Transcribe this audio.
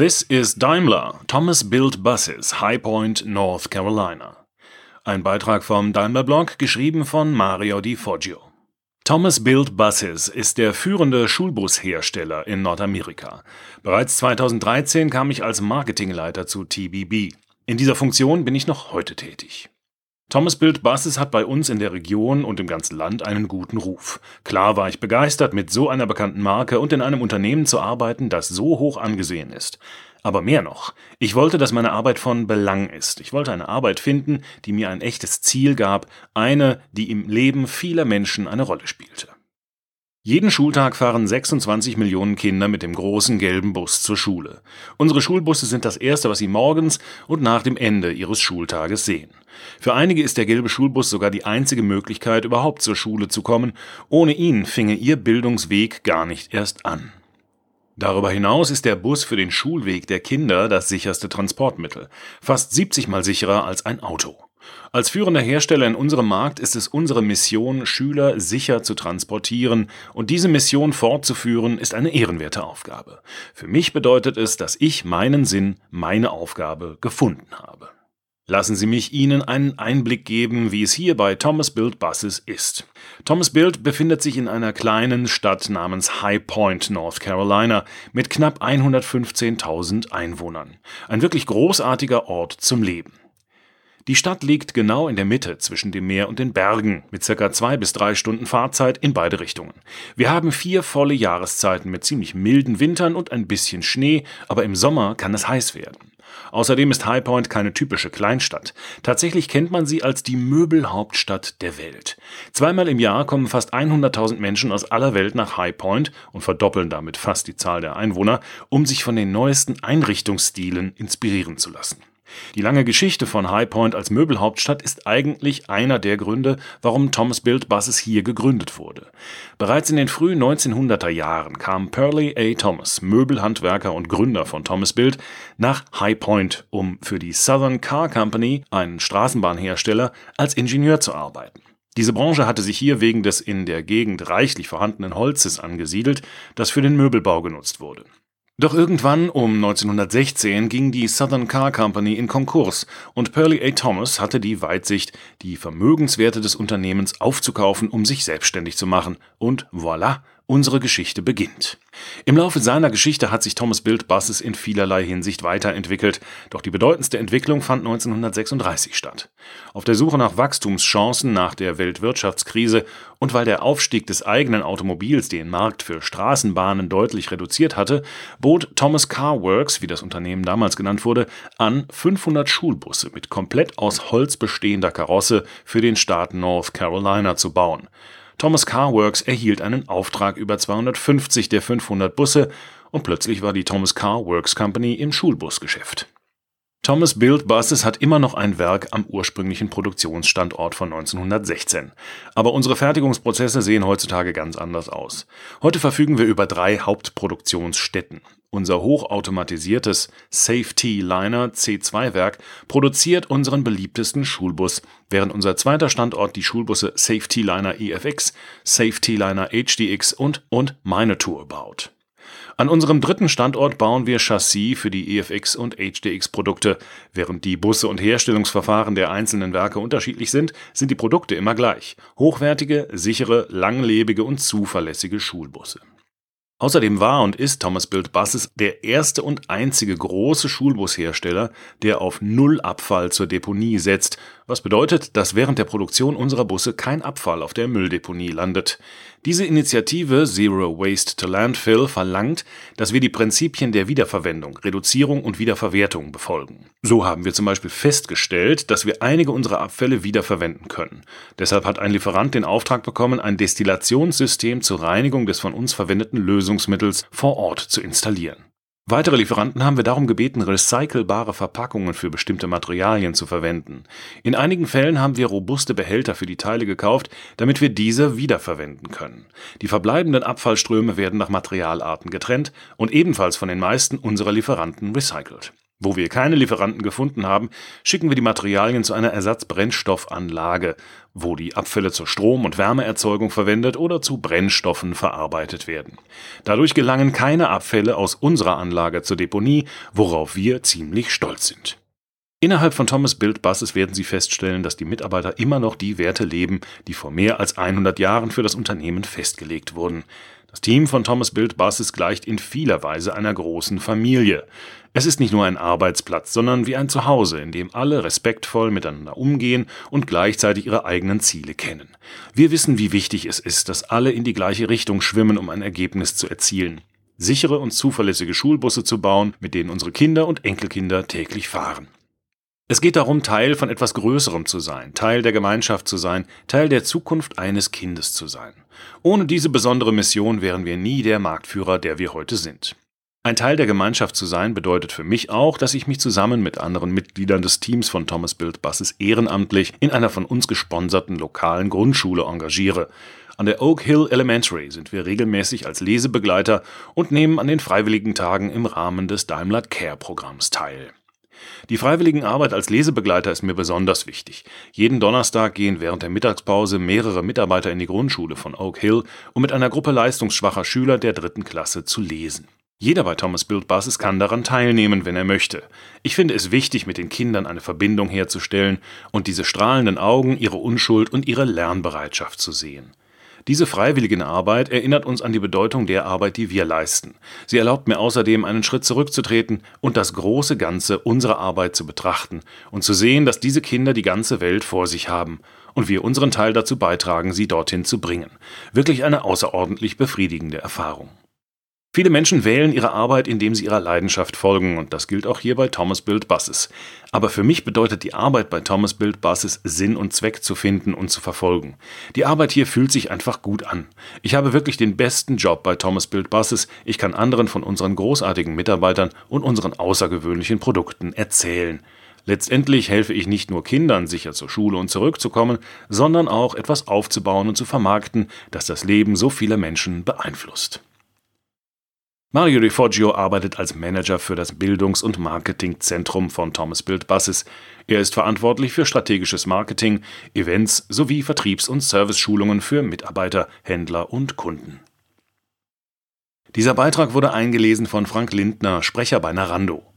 This is Daimler. Thomas built buses, High Point, North Carolina. Ein Beitrag vom Daimler Blog, geschrieben von Mario Di Foggio. Thomas Built Buses ist der führende Schulbushersteller in Nordamerika. Bereits 2013 kam ich als Marketingleiter zu TBB. In dieser Funktion bin ich noch heute tätig. Thomas Built Buses hat bei uns in der Region und im ganzen Land einen guten Ruf. Klar war ich begeistert, mit so einer bekannten Marke und in einem Unternehmen zu arbeiten, das so hoch angesehen ist. Aber mehr noch, ich wollte, dass meine Arbeit von Belang ist. Ich wollte eine Arbeit finden, die mir ein echtes Ziel gab, eine, die im Leben vieler Menschen eine Rolle spielte. Jeden Schultag fahren 26 Millionen Kinder mit dem großen gelben Bus zur Schule. Unsere Schulbusse sind das Erste, was sie morgens und nach dem Ende ihres Schultages sehen. Für einige ist der gelbe Schulbus sogar die einzige Möglichkeit, überhaupt zur Schule zu kommen. Ohne ihn finge ihr Bildungsweg gar nicht erst an. Darüber hinaus ist der Bus für den Schulweg der Kinder das sicherste Transportmittel, fast 70 mal sicherer als ein Auto. Als führender Hersteller in unserem Markt ist es unsere Mission, Schüler sicher zu transportieren, und diese Mission fortzuführen ist eine ehrenwerte Aufgabe. Für mich bedeutet es, dass ich meinen Sinn, meine Aufgabe gefunden habe. Lassen Sie mich Ihnen einen Einblick geben, wie es hier bei Thomas Build Buses ist. Thomas Build befindet sich in einer kleinen Stadt namens High Point, North Carolina, mit knapp 115.000 Einwohnern. Ein wirklich großartiger Ort zum Leben. Die Stadt liegt genau in der Mitte zwischen dem Meer und den Bergen, mit circa zwei bis drei Stunden Fahrzeit in beide Richtungen. Wir haben vier volle Jahreszeiten mit ziemlich milden Wintern und ein bisschen Schnee, aber im Sommer kann es heiß werden. Außerdem ist High Point keine typische Kleinstadt. Tatsächlich kennt man sie als die Möbelhauptstadt der Welt. Zweimal im Jahr kommen fast 100.000 Menschen aus aller Welt nach High Point und verdoppeln damit fast die Zahl der Einwohner, um sich von den neuesten Einrichtungsstilen inspirieren zu lassen. Die lange Geschichte von High Point als Möbelhauptstadt ist eigentlich einer der Gründe, warum Thomas Built Buses hier gegründet wurde. Bereits in den frühen 1900er Jahren kam Pearlie A. Thomas, Möbelhandwerker und Gründer von Thomas Built, nach High Point, um für die Southern Car Company, einen Straßenbahnhersteller, als Ingenieur zu arbeiten. Diese Branche hatte sich hier wegen des in der Gegend reichlich vorhandenen Holzes angesiedelt, das für den Möbelbau genutzt wurde. Doch irgendwann um 1916 ging die Southern Car Company in Konkurs und Pearlie A. Thomas hatte die Weitsicht, die Vermögenswerte des Unternehmens aufzukaufen, um sich selbstständig zu machen. Und voilà, Unsere Geschichte beginnt. Im Laufe seiner Geschichte hat sich Thomas Build Buses in vielerlei Hinsicht weiterentwickelt, doch die bedeutendste Entwicklung fand 1936 statt. Auf der Suche nach Wachstumschancen nach der Weltwirtschaftskrise und weil der Aufstieg des eigenen Automobils den Markt für Straßenbahnen deutlich reduziert hatte, bot Thomas Car Works, wie das Unternehmen damals genannt wurde, an, 500 Schulbusse mit komplett aus Holz bestehender Karosse für den Staat North Carolina zu bauen. Thomas Car Works erhielt einen Auftrag über 250 der 500 Busse und plötzlich war die Thomas Car Works Company im Schulbusgeschäft. Thomas Build Buses hat immer noch ein Werk am ursprünglichen Produktionsstandort von 1916. Aber unsere Fertigungsprozesse sehen heutzutage ganz anders aus. Heute verfügen wir über drei Hauptproduktionsstätten. Unser hochautomatisiertes Safety Liner C2-Werk produziert unseren beliebtesten Schulbus, während unser zweiter Standort die Schulbusse Safety Liner EFX, Safety Liner HDX und, und Minotour baut. An unserem dritten Standort bauen wir Chassis für die EFX und HDX Produkte. Während die Busse und Herstellungsverfahren der einzelnen Werke unterschiedlich sind, sind die Produkte immer gleich. Hochwertige, sichere, langlebige und zuverlässige Schulbusse. Außerdem war und ist Thomas Build Buses der erste und einzige große Schulbushersteller, der auf Nullabfall zur Deponie setzt, was bedeutet, dass während der Produktion unserer Busse kein Abfall auf der Mülldeponie landet. Diese Initiative Zero Waste to Landfill verlangt, dass wir die Prinzipien der Wiederverwendung, Reduzierung und Wiederverwertung befolgen. So haben wir zum Beispiel festgestellt, dass wir einige unserer Abfälle wiederverwenden können. Deshalb hat ein Lieferant den Auftrag bekommen, ein Destillationssystem zur Reinigung des von uns verwendeten Lösungsmittels vor Ort zu installieren. Weitere Lieferanten haben wir darum gebeten, recycelbare Verpackungen für bestimmte Materialien zu verwenden. In einigen Fällen haben wir robuste Behälter für die Teile gekauft, damit wir diese wiederverwenden können. Die verbleibenden Abfallströme werden nach Materialarten getrennt und ebenfalls von den meisten unserer Lieferanten recycelt. Wo wir keine Lieferanten gefunden haben, schicken wir die Materialien zu einer Ersatzbrennstoffanlage, wo die Abfälle zur Strom- und Wärmeerzeugung verwendet oder zu Brennstoffen verarbeitet werden. Dadurch gelangen keine Abfälle aus unserer Anlage zur Deponie, worauf wir ziemlich stolz sind. Innerhalb von Thomas Build Buses werden Sie feststellen, dass die Mitarbeiter immer noch die Werte leben, die vor mehr als 100 Jahren für das Unternehmen festgelegt wurden. Das Team von Thomas Build Buses gleicht in vieler Weise einer großen Familie. Es ist nicht nur ein Arbeitsplatz, sondern wie ein Zuhause, in dem alle respektvoll miteinander umgehen und gleichzeitig ihre eigenen Ziele kennen. Wir wissen, wie wichtig es ist, dass alle in die gleiche Richtung schwimmen, um ein Ergebnis zu erzielen. Sichere und zuverlässige Schulbusse zu bauen, mit denen unsere Kinder und Enkelkinder täglich fahren. Es geht darum, Teil von etwas Größerem zu sein, Teil der Gemeinschaft zu sein, Teil der Zukunft eines Kindes zu sein. Ohne diese besondere Mission wären wir nie der Marktführer, der wir heute sind. Ein Teil der Gemeinschaft zu sein bedeutet für mich auch, dass ich mich zusammen mit anderen Mitgliedern des Teams von Thomas Build Buses ehrenamtlich in einer von uns gesponserten lokalen Grundschule engagiere. An der Oak Hill Elementary sind wir regelmäßig als Lesebegleiter und nehmen an den freiwilligen Tagen im Rahmen des Daimler Care Programms teil. Die freiwilligen Arbeit als Lesebegleiter ist mir besonders wichtig. Jeden Donnerstag gehen während der Mittagspause mehrere Mitarbeiter in die Grundschule von Oak Hill, um mit einer Gruppe leistungsschwacher Schüler der dritten Klasse zu lesen. Jeder bei Thomas Build Buses kann daran teilnehmen, wenn er möchte. Ich finde es wichtig, mit den Kindern eine Verbindung herzustellen und diese strahlenden Augen, ihre Unschuld und ihre Lernbereitschaft zu sehen. Diese freiwillige Arbeit erinnert uns an die Bedeutung der Arbeit, die wir leisten. Sie erlaubt mir außerdem, einen Schritt zurückzutreten und das große Ganze unserer Arbeit zu betrachten und zu sehen, dass diese Kinder die ganze Welt vor sich haben und wir unseren Teil dazu beitragen, sie dorthin zu bringen. Wirklich eine außerordentlich befriedigende Erfahrung. Viele Menschen wählen ihre Arbeit, indem sie ihrer Leidenschaft folgen, und das gilt auch hier bei Thomas Build Buses. Aber für mich bedeutet die Arbeit bei Thomas Build Buses Sinn und Zweck zu finden und zu verfolgen. Die Arbeit hier fühlt sich einfach gut an. Ich habe wirklich den besten Job bei Thomas Build Buses. Ich kann anderen von unseren großartigen Mitarbeitern und unseren außergewöhnlichen Produkten erzählen. Letztendlich helfe ich nicht nur Kindern, sicher zur Schule und zurückzukommen, sondern auch etwas aufzubauen und zu vermarkten, das das Leben so vieler Menschen beeinflusst. Mario Di Foggio arbeitet als Manager für das Bildungs- und Marketingzentrum von Thomas Build Buses. Er ist verantwortlich für strategisches Marketing, Events sowie Vertriebs- und Serviceschulungen für Mitarbeiter, Händler und Kunden. Dieser Beitrag wurde eingelesen von Frank Lindner, Sprecher bei Narando.